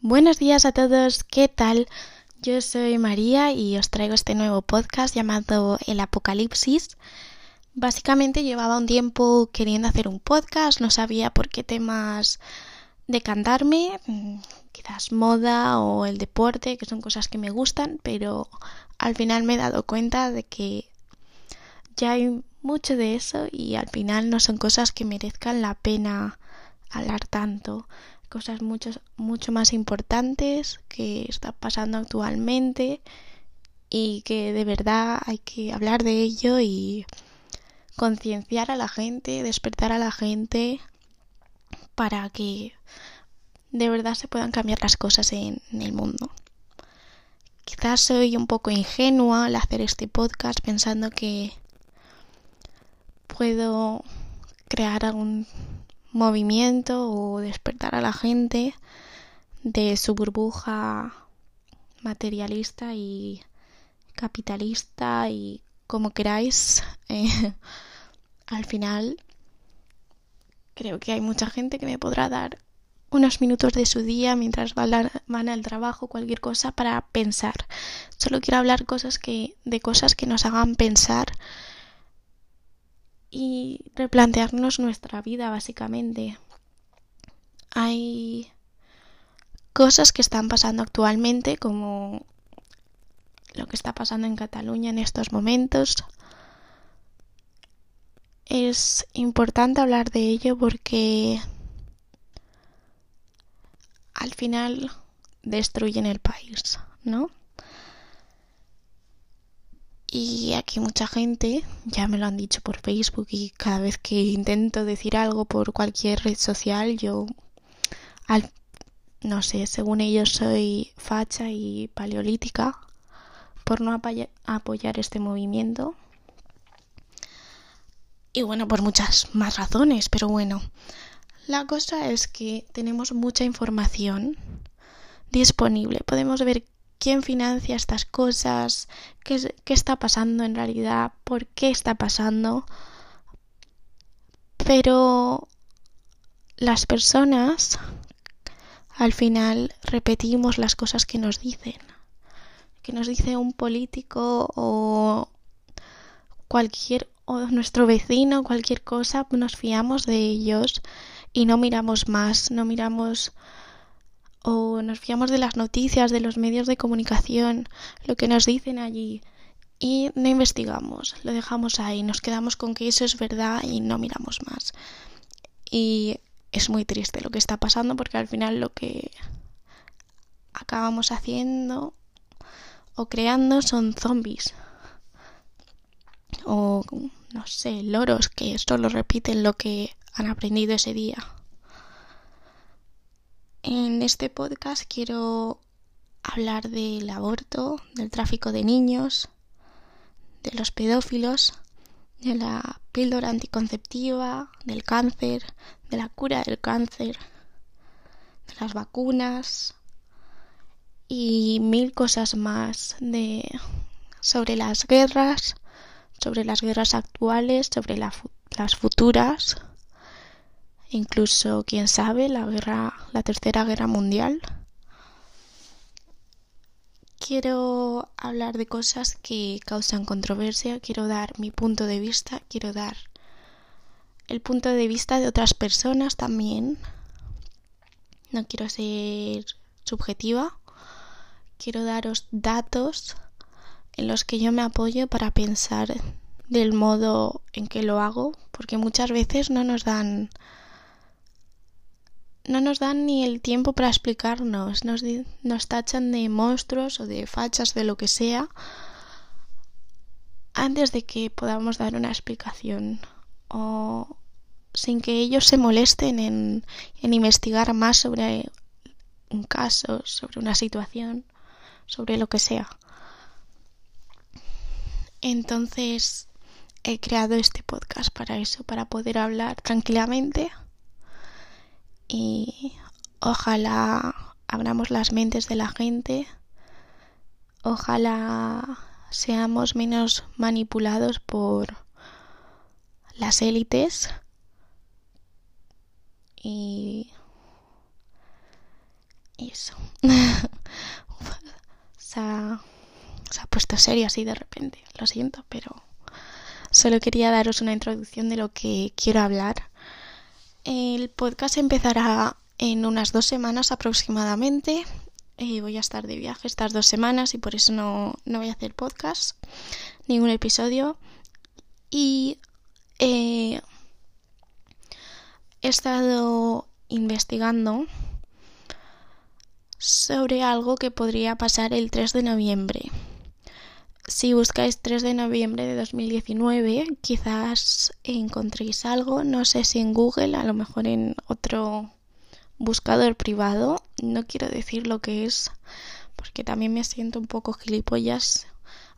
Buenos días a todos, ¿qué tal? Yo soy María y os traigo este nuevo podcast llamado El Apocalipsis. Básicamente llevaba un tiempo queriendo hacer un podcast, no sabía por qué temas decantarme, mm, quizás moda o el deporte, que son cosas que me gustan, pero al final me he dado cuenta de que ya hay mucho de eso y al final no son cosas que merezcan la pena hablar tanto cosas mucho, mucho más importantes que está pasando actualmente y que de verdad hay que hablar de ello y concienciar a la gente, despertar a la gente para que de verdad se puedan cambiar las cosas en, en el mundo. Quizás soy un poco ingenua al hacer este podcast pensando que puedo crear algún movimiento o despertar a la gente de su burbuja materialista y capitalista y como queráis. Eh, al final creo que hay mucha gente que me podrá dar unos minutos de su día mientras van al trabajo, cualquier cosa para pensar. Solo quiero hablar cosas que, de cosas que nos hagan pensar y replantearnos nuestra vida básicamente. Hay cosas que están pasando actualmente como lo que está pasando en Cataluña en estos momentos. Es importante hablar de ello porque al final destruyen el país, ¿no? Y aquí mucha gente, ya me lo han dicho por Facebook y cada vez que intento decir algo por cualquier red social, yo, al, no sé, según ellos soy facha y paleolítica por no apoyar este movimiento. Y bueno, por muchas más razones, pero bueno, la cosa es que tenemos mucha información disponible. Podemos ver quién financia estas cosas, qué, está pasando en realidad, por qué está pasando. Pero las personas al final repetimos las cosas que nos dicen. Que nos dice un político o cualquier o nuestro vecino, cualquier cosa, nos fiamos de ellos y no miramos más, no miramos o nos fiamos de las noticias, de los medios de comunicación, lo que nos dicen allí y no investigamos, lo dejamos ahí, nos quedamos con que eso es verdad y no miramos más. Y es muy triste lo que está pasando porque al final lo que acabamos haciendo o creando son zombies o no sé, loros que solo repiten lo que han aprendido ese día. En este podcast quiero hablar del aborto, del tráfico de niños, de los pedófilos, de la píldora anticonceptiva, del cáncer, de la cura del cáncer, de las vacunas y mil cosas más de sobre las guerras, sobre las guerras actuales, sobre las futuras incluso, quién sabe, la guerra, la tercera guerra mundial. Quiero hablar de cosas que causan controversia, quiero dar mi punto de vista, quiero dar el punto de vista de otras personas también. No quiero ser subjetiva, quiero daros datos en los que yo me apoyo para pensar del modo en que lo hago, porque muchas veces no nos dan no nos dan ni el tiempo para explicarnos, nos, nos tachan de monstruos o de fachas, de lo que sea, antes de que podamos dar una explicación o sin que ellos se molesten en, en investigar más sobre un caso, sobre una situación, sobre lo que sea. Entonces he creado este podcast para eso, para poder hablar tranquilamente y ojalá abramos las mentes de la gente, ojalá seamos menos manipulados por las élites y, eso. se ha puesto serio así de repente, lo siento, pero solo quería daros una introducción de lo que quiero hablar. El podcast empezará en unas dos semanas aproximadamente. Eh, voy a estar de viaje estas dos semanas y por eso no, no voy a hacer podcast, ningún episodio. Y eh, he estado investigando sobre algo que podría pasar el 3 de noviembre. Si buscáis 3 de noviembre de 2019, quizás encontréis algo, no sé si en Google, a lo mejor en otro buscador privado. No quiero decir lo que es, porque también me siento un poco gilipollas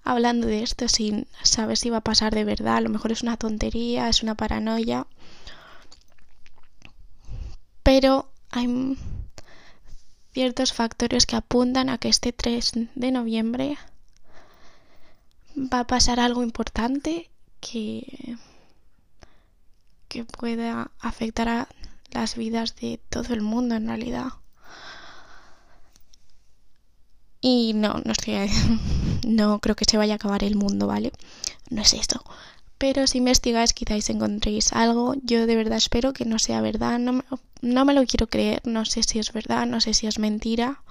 hablando de esto sin saber si va a pasar de verdad. A lo mejor es una tontería, es una paranoia. Pero hay ciertos factores que apuntan a que este 3 de noviembre va a pasar algo importante que, que pueda afectar a las vidas de todo el mundo en realidad. Y no, no estoy no creo que se vaya a acabar el mundo, ¿vale? No es eso. Pero si investigáis quizás encontréis algo. Yo de verdad espero que no sea verdad. No me, no me lo quiero creer. No sé si es verdad, no sé si es mentira.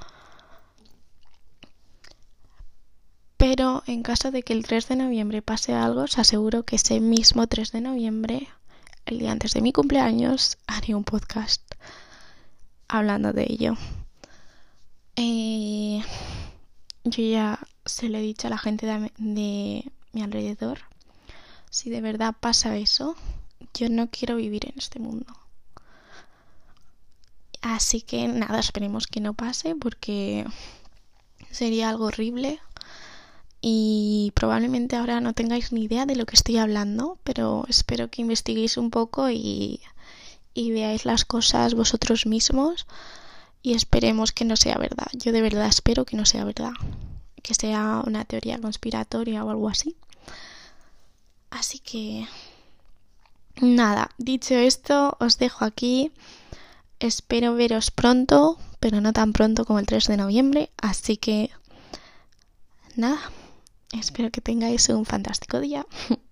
Pero en caso de que el 3 de noviembre pase algo, os aseguro que ese mismo 3 de noviembre, el día antes de mi cumpleaños, haré un podcast hablando de ello. Eh, yo ya se lo he dicho a la gente de, de mi alrededor. Si de verdad pasa eso, yo no quiero vivir en este mundo. Así que nada, esperemos que no pase porque sería algo horrible y probablemente ahora no tengáis ni idea de lo que estoy hablando, pero espero que investiguéis un poco y, veáis las cosas vosotros mismos y esperemos que no sea verdad. Yo de verdad espero que no sea verdad, que sea una teoría conspiratoria o algo así. Así que nada, dicho esto, os dejo aquí. Espero veros pronto, pero no tan pronto como el 3 de noviembre, así que nada. Espero que tengáis un fantástico día.